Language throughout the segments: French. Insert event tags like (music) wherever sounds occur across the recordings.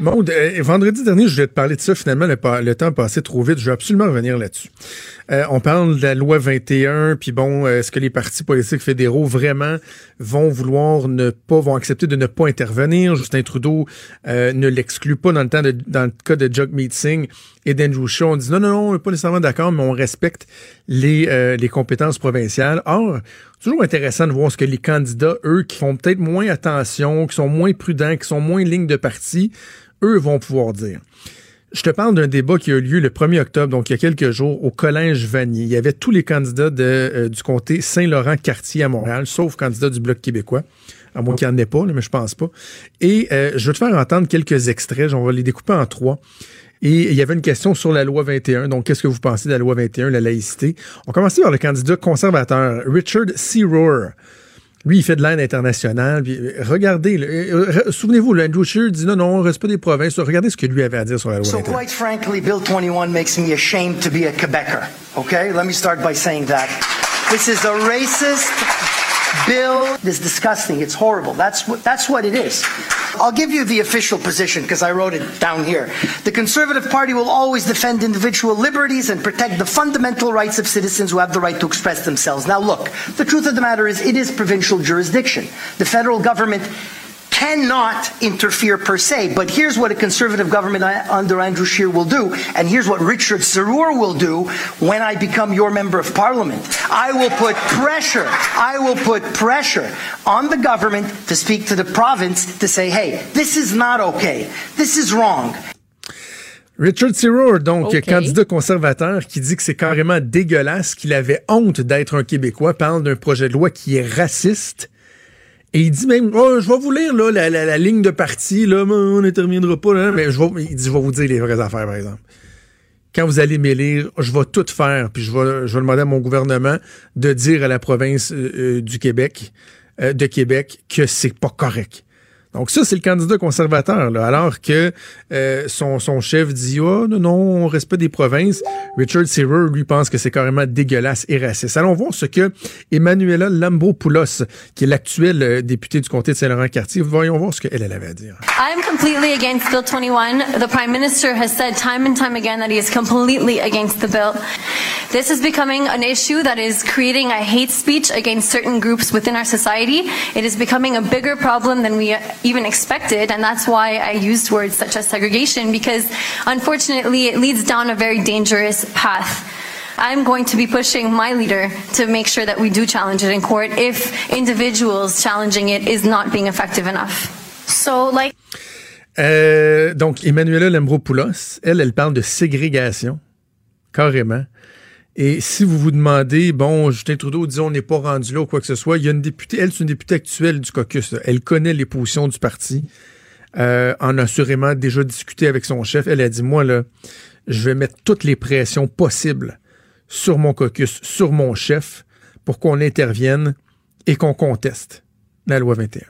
Bon, vendredi dernier, je voulais te parler de ça. Finalement, le, le temps passé trop vite. Je veux absolument revenir là-dessus. Euh, on parle de la loi 21, puis bon, euh, est-ce que les partis politiques fédéraux vraiment vont vouloir ne pas, vont accepter de ne pas intervenir? Justin Trudeau euh, ne l'exclut pas dans le temps de, dans le cas de Jagmeet Singh et d'Andrew Shaw. On dit non, non, non, on n'est pas nécessairement d'accord, mais on respecte les, les compétences provinciales. Or, toujours intéressant de voir ce que les candidats, eux, qui font peut-être moins attention, qui sont moins prudents, qui sont moins ligne de parti, eux vont pouvoir dire. Je te parle d'un débat qui a eu lieu le 1er octobre, donc il y a quelques jours, au Collège Vanier. Il y avait tous les candidats euh, du comté Saint-Laurent-Cartier à Montréal, sauf candidats du Bloc québécois. À moins qu'il n'y en ait pas, mais je pense pas. Et euh, je vais te faire entendre quelques extraits. On va les découper en trois. Et il y avait une question sur la loi 21. Donc, qu'est-ce que vous pensez de la loi 21, la laïcité? On commence par le candidat conservateur, Richard C. Rohr. Lui, il fait de l'aide internationale. Euh, regardez, euh, euh, souvenez-vous, Andrew Scheer dit non, non, respect des provinces. Regardez ce que lui avait à dire sur la loi. So, quite frankly, Bill 21 makes me ashamed to be a Quebecer. Okay, let me start by saying that. This is a racist bill. It's disgusting. It's horrible. That's what, that's what it is. I'll give you the official position because I wrote it down here. The Conservative Party will always defend individual liberties and protect the fundamental rights of citizens who have the right to express themselves. Now, look, the truth of the matter is it is provincial jurisdiction. The federal government cannot interfere per se. But here's what a conservative government under Andrew Scheer will do, and here's what Richard Sarur will do when I become your member of parliament. I will put pressure, I will put pressure on the government to speak to the province to say, hey, this is not okay. This is wrong. Richard Serour, donc okay. candidat conservateur, qui dit que c'est carrément dégueulasse, qu'il avait honte d'être un Québécois, parle d'un projet de loi qui est raciste Et il dit même, oh, je vais vous lire la, la, la ligne de parti, là, on n'interviendra pas. Là, mais je vais, il dit, je vais vous dire les vraies affaires, par exemple. Quand vous allez m'élire, je vais tout faire, puis je vais, je vais demander à mon gouvernement de dire à la province euh, euh du Québec, euh, de Québec, que c'est pas correct. Donc ça, c'est le candidat conservateur, alors que euh, son, chef dit « Oh non, non, on respecte des provinces ». Richard Searer, lui, pense que c'est carrément dégueulasse et raciste. Allons voir ce que Emmanuela Lambropoulos, qui est l'actuelle euh, députée du comté de Saint-Laurent-Cartier, voyons voir ce qu'elle elle avait à dire. Completely against Bill 21. The Prime Minister has said time and time again that he is completely against the bill. This is becoming an issue that is creating a hate speech against certain groups within our society. It is becoming a bigger problem than we even expected, and that's why I used words such as segregation, because unfortunately it leads down a very dangerous path. I'm going to be pushing my leader to make sure that we do challenge it in court if individuals challenging it is not being effective enough. So, like. Euh, donc, Emmanuela Lembropoulos, elle, elle parle de ségrégation, carrément. Et si vous vous demandez, bon, Justin Trudeau dit on n'est pas rendu là ou quoi que ce soit, il y a une députée, elle, c'est une députée actuelle du caucus. Elle connaît les positions du parti, euh, en a assurément déjà discuté avec son chef. Elle a dit, moi, là, je vais mettre toutes les pressions possibles sur mon caucus, sur mon chef, pour qu'on intervienne et qu'on conteste la loi 21.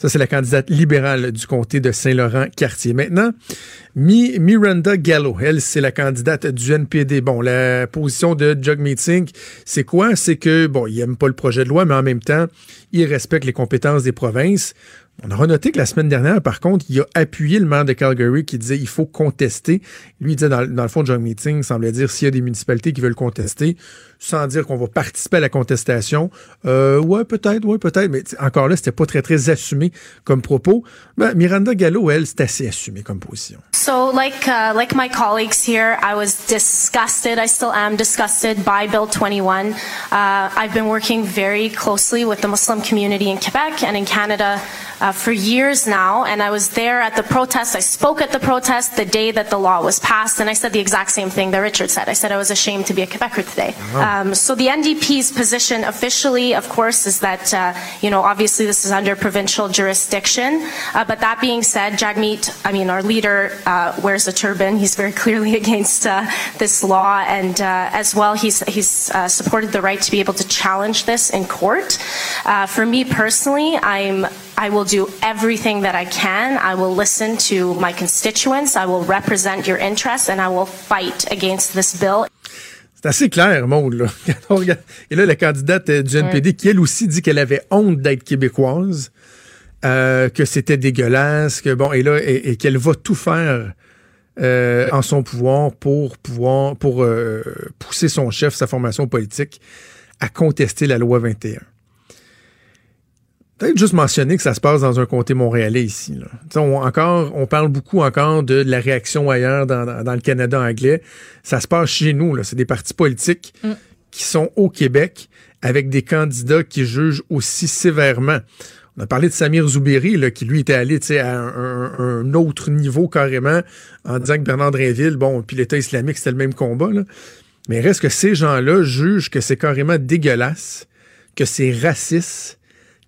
Ça, c'est la candidate libérale du comté de Saint-Laurent-Cartier. Maintenant, Mi Miranda Gallo, elle, c'est la candidate du NPD. Bon, la position de Jug Meeting, c'est quoi? C'est que, bon, il aime pas le projet de loi, mais en même temps, il respecte les compétences des provinces. On a noté que la semaine dernière, par contre, il a appuyé le maire de Calgary qui disait il faut contester. Lui, il disait dans, dans le fond, John Meeting semblait dire s'il y a des municipalités qui veulent contester, sans dire qu'on va participer à la contestation. Euh, ouais, peut-être, ouais, peut-être, mais encore là, c'était pas très, très assumé comme propos. Ben, Miranda Gallo, elle, c'est assez assumé comme position. So, like, uh, like my colleagues here, I was disgusted. I still am disgusted by Bill 21. Uh, I've been working very closely with the Muslim community in Quebec and in Canada uh, for years now, and I was there at the protest. I spoke at the protest the day that the law was passed, and I said the exact same thing that Richard said. I said I was ashamed to be a Quebecer today. Um, so the NDP's position officially, of course, is that, uh, you know, obviously this is under provincial jurisdiction. Uh, but that being said, Jagmeet, I mean, our leader uh, wears a turban. He's very clearly (laughs) against uh, this law. And uh, as well, he's, he's uh, supported the right to be able to challenge this in court. for me personally, I'm I will do everything that I can. I will listen to my constituents. I will represent your interests and I will fight against this bill. C'est assez clair, Maud. Là. (laughs) Et là, la candidate du NPD, qui elle aussi dit qu'elle avait honte d'être québécoise, euh, que c'était dégueulasse, que bon, et là, et, qu'elle va tout faire euh, en son pouvoir pour pouvoir pour euh, pousser son chef, sa formation politique, à contester la loi 21. Peut-être juste mentionner que ça se passe dans un comté montréalais ici. Là. On, encore, on parle beaucoup encore de, la réaction ailleurs dans, le Canada anglais. Ça se passe chez nous. C'est des partis politiques mm. qui sont au Québec avec des candidats qui jugent aussi sévèrement. On a parlé de Samir Zouberi, là, qui lui était allé à un, autre niveau carrément en disant que Bernard Drinville, bon, puis l'État islamique, c'était le même combat. Là. Mais reste que ces gens-là jugent que c'est carrément dégueulasse, que c'est raciste,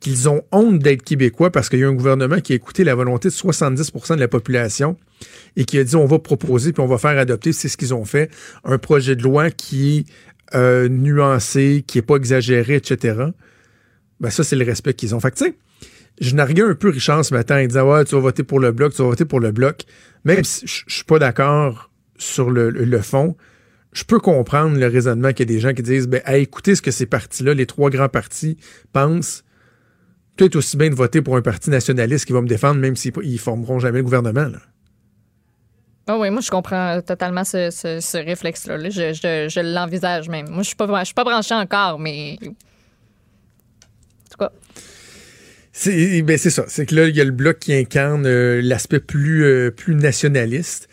qu'ils ont honte d'être québécois parce qu'il y a un gouvernement qui a écouté la volonté de 70% de la population et qui a dit on va proposer puis on va faire adopter, c'est ce qu'ils ont fait, un projet de loi qui est euh, nuancé, qui est pas exagéré, etc. Ben ça, c'est le respect qu'ils ont. Fait que, je narguais un peu Richard ce matin. Il disait tu vas voter pour le bloc, tu vas voter pour le bloc. Même si je suis pas d'accord sur le, fond, je peux comprendre le raisonnement qu'il y a des gens qui disent ben, à écouter ce que ces partis-là, les trois grands partis, pensent peut-être aussi bien de voter pour un parti nationaliste qui va me défendre, même s'ils ne formeront jamais le gouvernement. Ah oui, moi, je comprends totalement ce, réflexe-là. Je, l'envisage même. Moi, je ne suis, pas, suis pas branché encore, mais. En tout cas. C'est ben ça. C'est que là, il y a le bloc qui incarne euh, l'aspect plus, euh, plus nationaliste.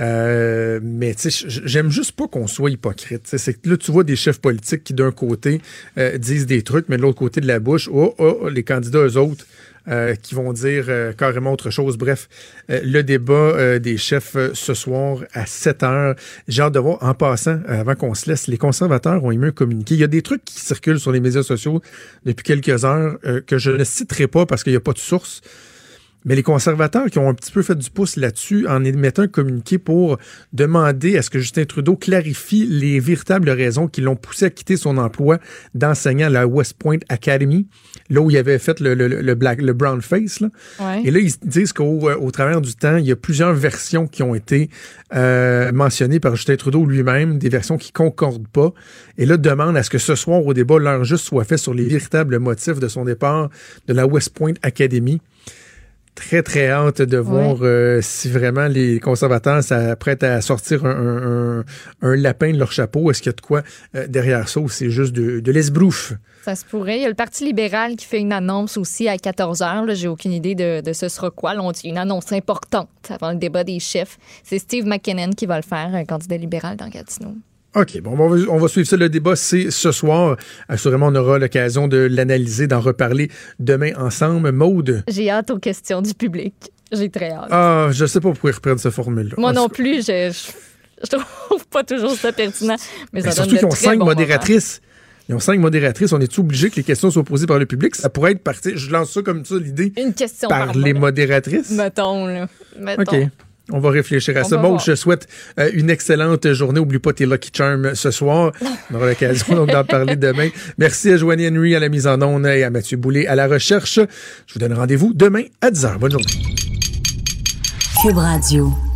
Euh, mais j'aime juste pas qu'on soit hypocrite. C'est que là, tu vois des chefs politiques qui, d'un côté, euh, disent des trucs, mais de l'autre côté de la bouche, oh, oh, les candidats, eux autres, euh, qui vont dire carrément autre chose. Bref, le débat des chefs ce soir à 7 heures. J'ai hâte de voir, en passant, avant qu'on se laisse, les conservateurs ont émis un communiqué. Il y a des trucs qui circulent sur les médias sociaux depuis quelques heures que je ne citerai pas parce qu'il n'y a pas de source. Mais les conservateurs qui ont un petit peu fait du pouce là-dessus en émettant un communiqué pour demander à ce que Justin Trudeau clarifie les véritables raisons qui l'ont poussé à quitter son emploi d'enseignant à la West Point Academy, là où il avait fait le, le, black, le brown face. Là. Et là, ils disent qu'au au travers du temps, il y a plusieurs versions qui ont été euh, mentionnées par Justin Trudeau lui-même, des versions qui concordent pas. Et là, demande à ce que ce soir, au débat, l'heure juste soit fait sur les véritables motifs de son départ de la West Point Academy très, très hâte de voir euh, si vraiment les conservateurs s'apprêtent à sortir un, lapin de leur chapeau. Est-ce qu'il y a de quoi euh, derrière ça ou c'est juste de, de l'esbrouf? Ça se pourrait. Il y a le Parti libéral qui fait une annonce aussi à 14 heures. J'ai aucune idée de, ce sera quoi. Là, on dit une annonce importante avant le débat des chefs. C'est Steve McKinnon qui va le faire, un candidat libéral dans Gatineau. OK, bon, on va, suivre ça. Le débat, c'est ce soir. Assurément, on aura l'occasion de l'analyser, d'en reparler demain ensemble. Maude? J'ai hâte aux questions du public. J'ai très hâte. Ah, je sais pas pourquoi ils reprennent cette formule-là. Moi non plus, je, je, trouve pas toujours ça pertinent. Mais, ça surtout qu'ils ont cinq modératrices. Ils ont cinq modératrices. On est obligé que les questions soient posées par le public? Ça pourrait être parti. Je lance ça comme ça, l'idée. Une question par, les modératrices? Mettons, là. Mettons. OK. On va réfléchir à ça. Bon, je souhaite euh, une excellente journée. Oublie pas tes Lucky Charms ce soir. On aura l'occasion (laughs) d'en parler demain. Merci à Joanie Henry à la mise en onde et à Mathieu Boulay à la recherche. Je vous donne rendez-vous demain à 10h. Bonne journée. Cube Radio.